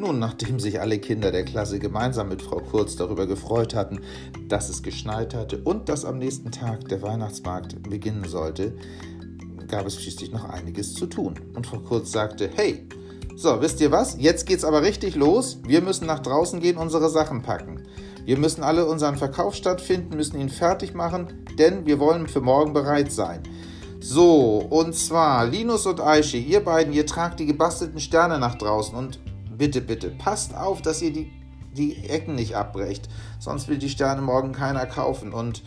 Nun, nachdem sich alle Kinder der Klasse gemeinsam mit Frau Kurz darüber gefreut hatten, dass es geschneit hatte und dass am nächsten Tag der Weihnachtsmarkt beginnen sollte, gab es schließlich noch einiges zu tun. Und Frau Kurz sagte, hey, so, wisst ihr was? Jetzt geht's aber richtig los. Wir müssen nach draußen gehen, unsere Sachen packen. Wir müssen alle unseren Verkaufsstand finden, müssen ihn fertig machen, denn wir wollen für morgen bereit sein. So, und zwar Linus und Aische, ihr beiden, ihr tragt die gebastelten Sterne nach draußen und bitte, bitte, passt auf, dass ihr die, die Ecken nicht abbrecht, sonst will die Sterne morgen keiner kaufen. Und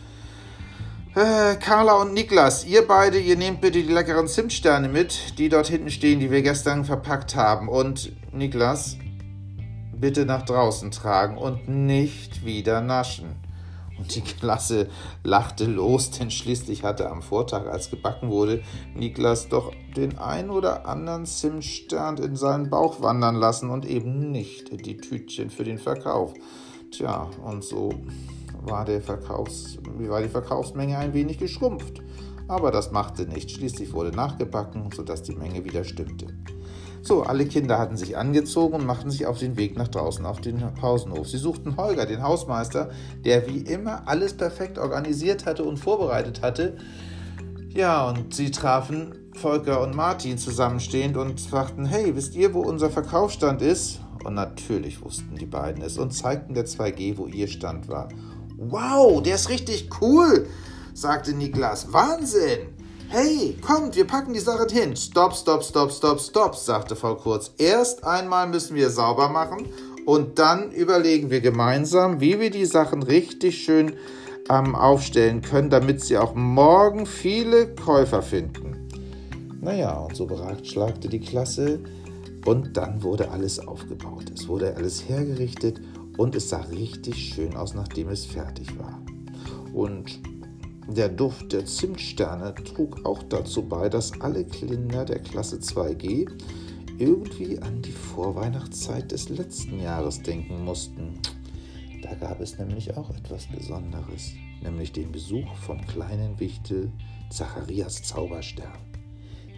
äh, Carla und Niklas, ihr beide, ihr nehmt bitte die leckeren Zimtsterne mit, die dort hinten stehen, die wir gestern verpackt haben. Und Niklas, bitte nach draußen tragen und nicht wieder naschen. Und die Klasse lachte los, denn schließlich hatte am Vortag, als gebacken wurde, Niklas doch den ein oder anderen Zimtstern in seinen Bauch wandern lassen und eben nicht die Tütchen für den Verkauf. Tja, und so war, der Verkaufs, war die Verkaufsmenge ein wenig geschrumpft. Aber das machte nichts. Schließlich wurde nachgebacken, sodass die Menge wieder stimmte. So, alle Kinder hatten sich angezogen und machten sich auf den Weg nach draußen auf den Pausenhof. Sie suchten Holger, den Hausmeister, der wie immer alles perfekt organisiert hatte und vorbereitet hatte. Ja, und sie trafen Volker und Martin zusammenstehend und fragten, hey, wisst ihr, wo unser Verkaufsstand ist? Und natürlich wussten die beiden es und zeigten der 2G, wo ihr Stand war. Wow, der ist richtig cool, sagte Niklas. Wahnsinn! Hey, kommt, wir packen die Sachen hin. Stopp, stopp, stopp, stopp, stopp, sagte Frau Kurz. Erst einmal müssen wir sauber machen und dann überlegen wir gemeinsam, wie wir die Sachen richtig schön ähm, aufstellen können, damit sie auch morgen viele Käufer finden. Naja, und so beratschlagte die Klasse und dann wurde alles aufgebaut. Es wurde alles hergerichtet und es sah richtig schön aus, nachdem es fertig war. Und der Duft der Zimtsterne trug auch dazu bei, dass alle Kinder der Klasse 2G irgendwie an die Vorweihnachtszeit des letzten Jahres denken mussten. Da gab es nämlich auch etwas Besonderes, nämlich den Besuch vom kleinen Wichtel Zacharias Zauberstern,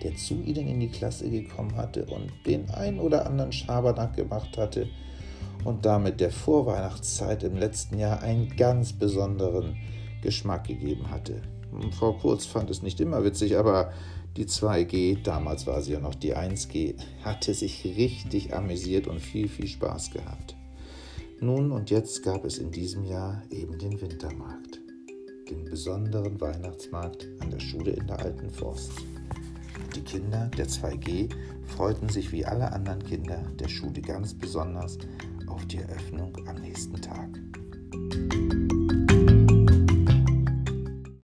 der zu ihnen in die Klasse gekommen hatte und den ein oder anderen Schabernack gemacht hatte und damit der Vorweihnachtszeit im letzten Jahr einen ganz besonderen Geschmack gegeben hatte. Frau Kurz fand es nicht immer witzig, aber die 2G, damals war sie ja noch die 1G, hatte sich richtig amüsiert und viel, viel Spaß gehabt. Nun und jetzt gab es in diesem Jahr eben den Wintermarkt, den besonderen Weihnachtsmarkt an der Schule in der Alten Forst. Die Kinder der 2G freuten sich wie alle anderen Kinder der Schule ganz besonders auf die Eröffnung am nächsten Tag.